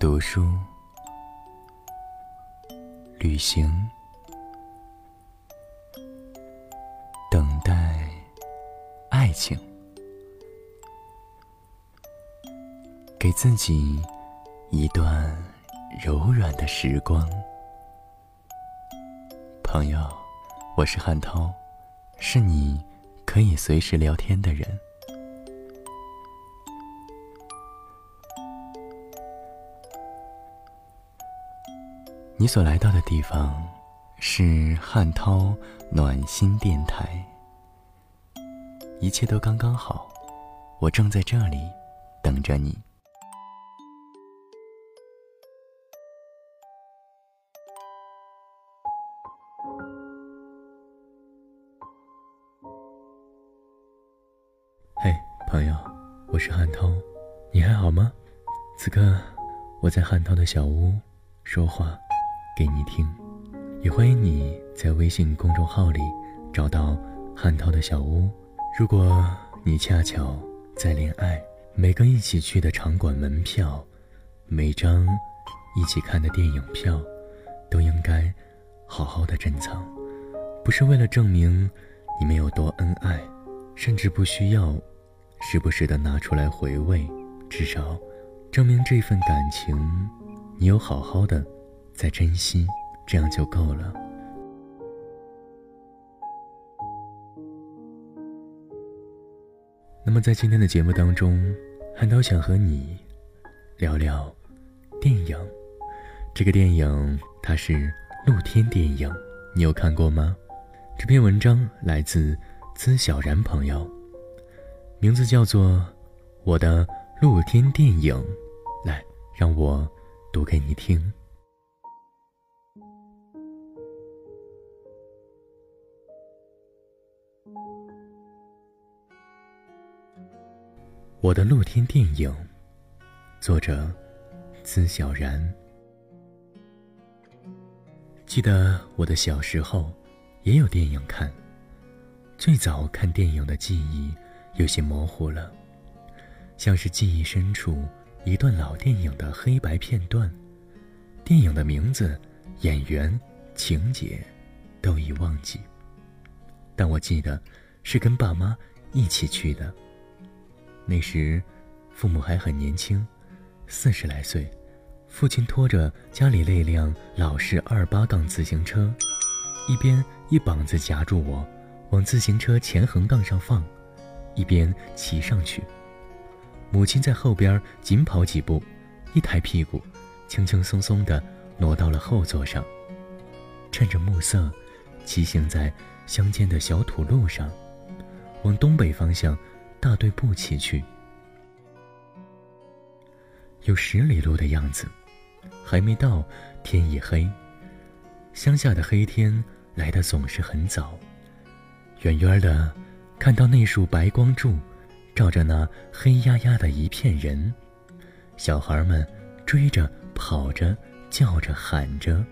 读书、旅行、等待爱情，给自己一段柔软的时光。朋友，我是汉涛，是你可以随时聊天的人。你所来到的地方是汉涛暖心电台，一切都刚刚好，我正在这里等着你。嘿，朋友，我是汉涛，你还好吗？此刻我在汉涛的小屋说话。给你听，也欢迎你在微信公众号里找到汉涛的小屋。如果你恰巧在恋爱，每个一起去的场馆门票，每张一起看的电影票，都应该好好的珍藏。不是为了证明你们有多恩爱，甚至不需要时不时的拿出来回味，至少证明这份感情你有好好的。再珍惜，这样就够了。那么，在今天的节目当中，韩涛想和你聊聊电影。这个电影它是露天电影，你有看过吗？这篇文章来自资小然朋友，名字叫做《我的露天电影》。来，让我读给你听。我的露天电影，作者资小然。记得我的小时候也有电影看，最早看电影的记忆有些模糊了，像是记忆深处一段老电影的黑白片段，电影的名字、演员、情节都已忘记，但我记得是跟爸妈一起去的。那时，父母还很年轻，四十来岁。父亲拖着家里那辆老式二八杠自行车，一边一膀子夹住我，往自行车前横杠上放，一边骑上去。母亲在后边紧跑几步，一抬屁股，轻轻松松地挪到了后座上。趁着暮色，骑行在乡间的小土路上，往东北方向。大队步骑去，有十里路的样子，还没到，天已黑。乡下的黑天来的总是很早，远远的看到那束白光柱，照着那黑压压的一片人，小孩们追着跑着叫着喊着，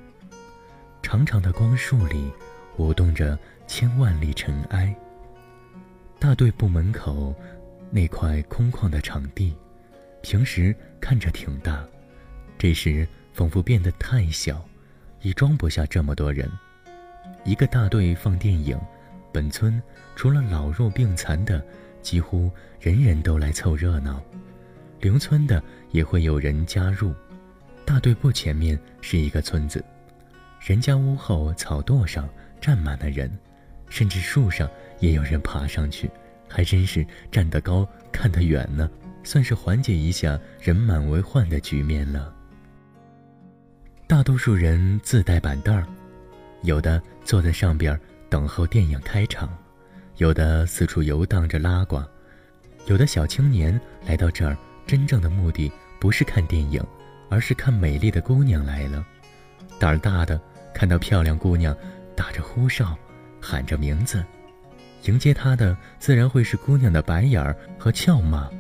长长的光束里舞动着千万粒尘埃。大队部门口那块空旷的场地，平时看着挺大，这时仿佛变得太小，已装不下这么多人。一个大队放电影，本村除了老弱病残的，几乎人人都来凑热闹。邻村的也会有人加入。大队部前面是一个村子，人家屋后草垛上站满了人，甚至树上。也有人爬上去，还真是站得高看得远呢，算是缓解一下人满为患的局面了。大多数人自带板凳儿，有的坐在上边等候电影开场，有的四处游荡着拉呱，有的小青年来到这儿，真正的目的不是看电影，而是看美丽的姑娘来了。胆儿大的看到漂亮姑娘，打着呼哨，喊着名字。迎接他的自然会是姑娘的白眼儿和俏骂。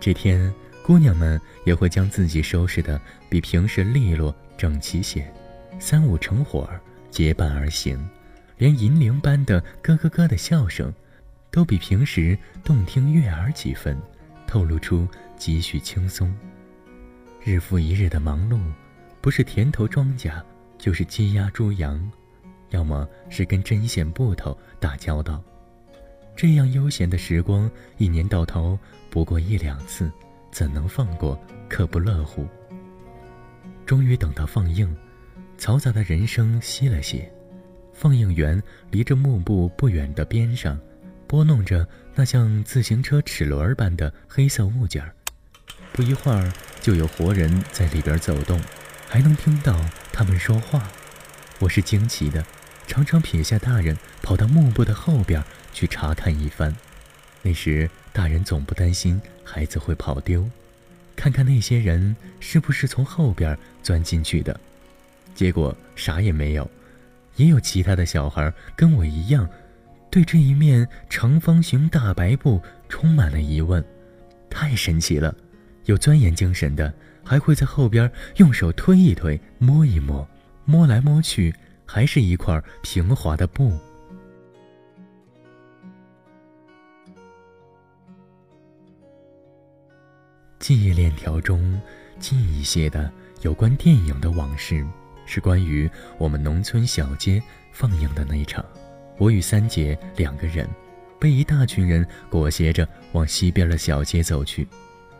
这天，姑娘们也会将自己收拾的比平时利落整齐些，三五成伙儿结伴而行，连银铃般的咯咯咯的笑声，都比平时动听悦耳几分，透露出几许轻松。日复一日的忙碌，不是田头庄稼，就是鸡鸭猪羊，要么是跟针线布头打交道。这样悠闲的时光，一年到头不过一两次，怎能放过？可不乐乎。终于等到放映，嘈杂的人声息了些，放映员离着幕布不远的边上，拨弄着那像自行车齿轮般的黑色物件儿。不一会儿，就有活人在里边走动，还能听到他们说话。我是惊奇的，常常撇下大人，跑到幕布的后边去查看一番。那时大人总不担心孩子会跑丢，看看那些人是不是从后边钻进去的。结果啥也没有，也有其他的小孩跟我一样，对这一面长方形大白布充满了疑问。太神奇了！有钻研精神的，还会在后边用手推一推、摸一摸，摸来摸去，还是一块平滑的布。记忆链条中近一些的有关电影的往事，是关于我们农村小街放映的那一场。我与三姐两个人，被一大群人裹挟着往西边的小街走去。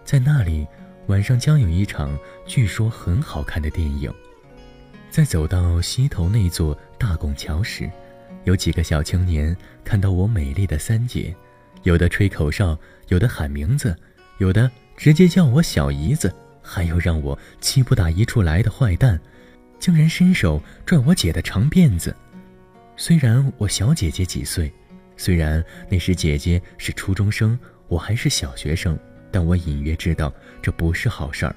在那里，晚上将有一场据说很好看的电影。在走到西头那座大拱桥时，有几个小青年看到我美丽的三姐，有的吹口哨，有的喊名字，有的直接叫我小姨子，还有让我气不打一处来的坏蛋，竟然伸手拽我姐的长辫子。虽然我小姐姐几岁，虽然那时姐姐是初中生，我还是小学生。但我隐约知道这不是好事儿，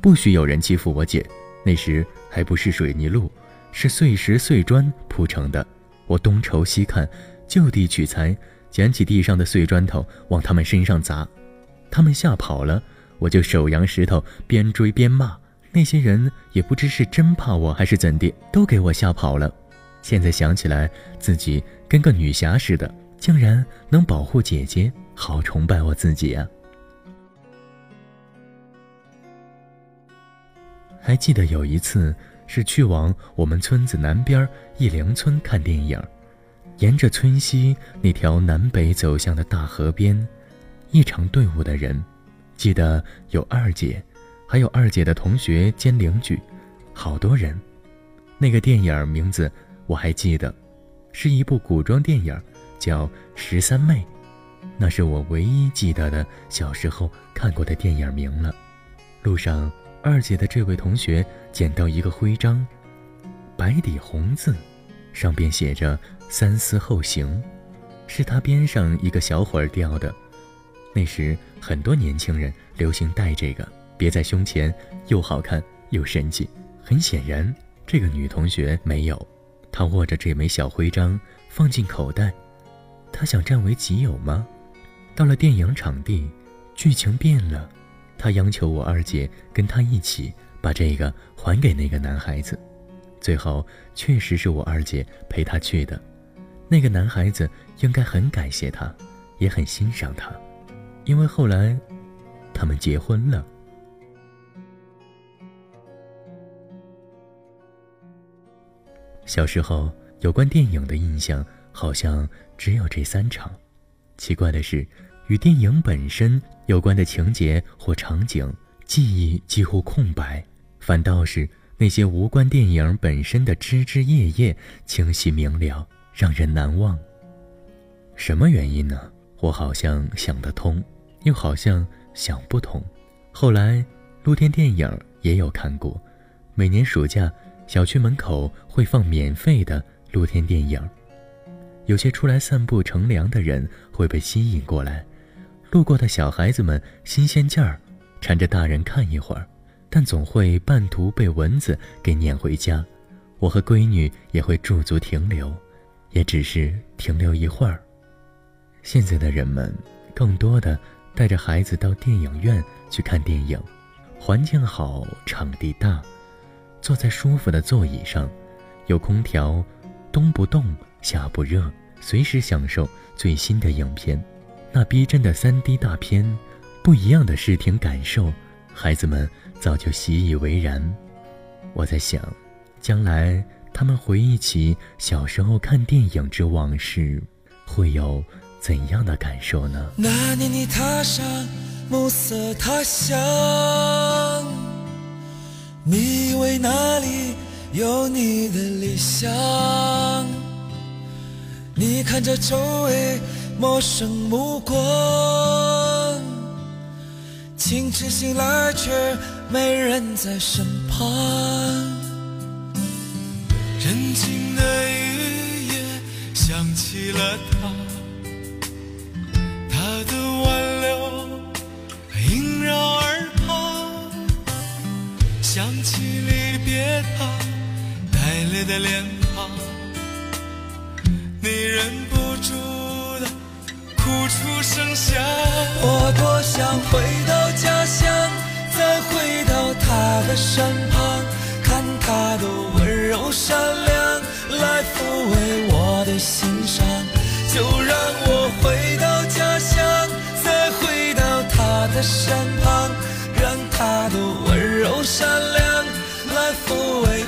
不许有人欺负我姐。那时还不是水泥路，是碎石碎砖铺成的。我东瞅西看，就地取材，捡起地上的碎砖头往他们身上砸。他们吓跑了，我就手扬石头，边追边骂。那些人也不知是真怕我还是怎地，都给我吓跑了。现在想起来，自己跟个女侠似的，竟然能保护姐姐，好崇拜我自己啊！还记得有一次是去往我们村子南边义良村看电影，沿着村西那条南北走向的大河边，一场队伍的人，记得有二姐，还有二姐的同学兼邻居，好多人。那个电影名字我还记得，是一部古装电影，叫《十三妹》，那是我唯一记得的小时候看过的电影名了。路上。二姐的这位同学捡到一个徽章，白底红字，上边写着“三思后行”，是他边上一个小伙儿掉的。那时很多年轻人流行戴这个，别在胸前，又好看又神气。很显然，这个女同学没有，她握着这枚小徽章放进口袋。她想占为己有吗？到了电影场地，剧情变了。他央求我二姐跟他一起把这个还给那个男孩子，最后确实是我二姐陪他去的。那个男孩子应该很感谢他，也很欣赏他，因为后来他们结婚了。小时候有关电影的印象好像只有这三场，奇怪的是。与电影本身有关的情节或场景，记忆几乎空白，反倒是那些无关电影本身的枝枝叶叶清晰明了，让人难忘。什么原因呢？我好像想得通，又好像想不通。后来，露天电影也有看过，每年暑假，小区门口会放免费的露天电影，有些出来散步乘凉的人会被吸引过来。路过的小孩子们新鲜劲儿，缠着大人看一会儿，但总会半途被蚊子给撵回家。我和闺女也会驻足停留，也只是停留一会儿。现在的人们更多的带着孩子到电影院去看电影，环境好，场地大，坐在舒服的座椅上，有空调，冬不冻，夏不热，随时享受最新的影片。那逼真的 3D 大片，不一样的视听感受，孩子们早就习以为然。我在想，将来他们回忆起小时候看电影之往事，会有怎样的感受呢？那年你踏上暮色他乡，你以为那里有你的理想，你看着周围陌生目光，清晨醒来却没人在身旁，人静的雨夜想起了他，他的挽留萦绕耳旁，想起离别他带泪的脸庞，你忍不住出声响。我多想回到家乡，再回到他的身旁，看他的温柔善良，来抚慰我的心伤。就让我回到家乡，再回到他的身旁，让他的温柔善良来抚慰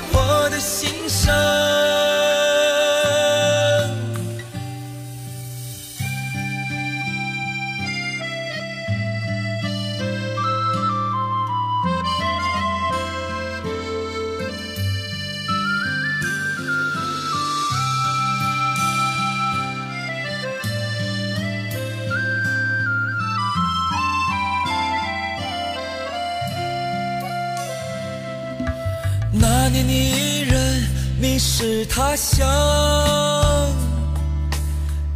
年你一人迷失他乡，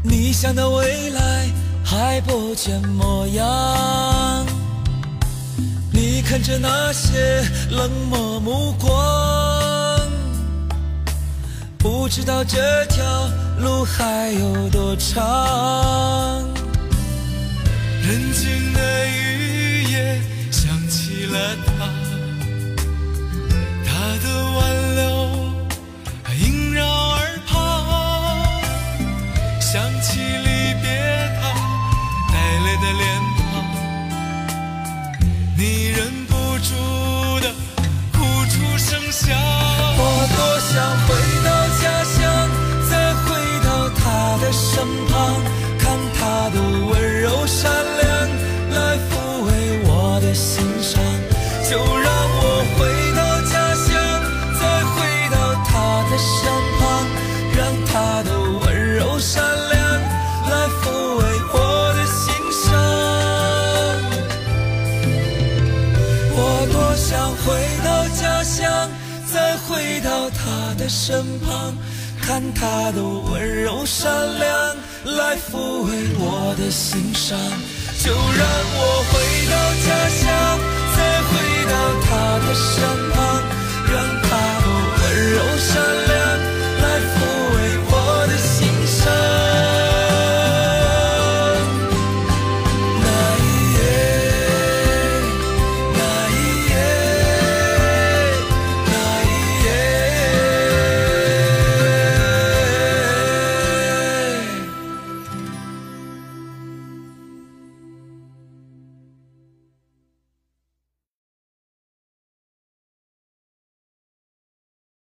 你想的未来还不见模样。你看着那些冷漠目光，不知道这条路还有多长。人静的雨夜，想起了。他回到家乡，再回到他的身旁，看他的温柔善良来抚慰我的心伤。就让我回到家乡，再回到他的身旁，让他的温柔善良。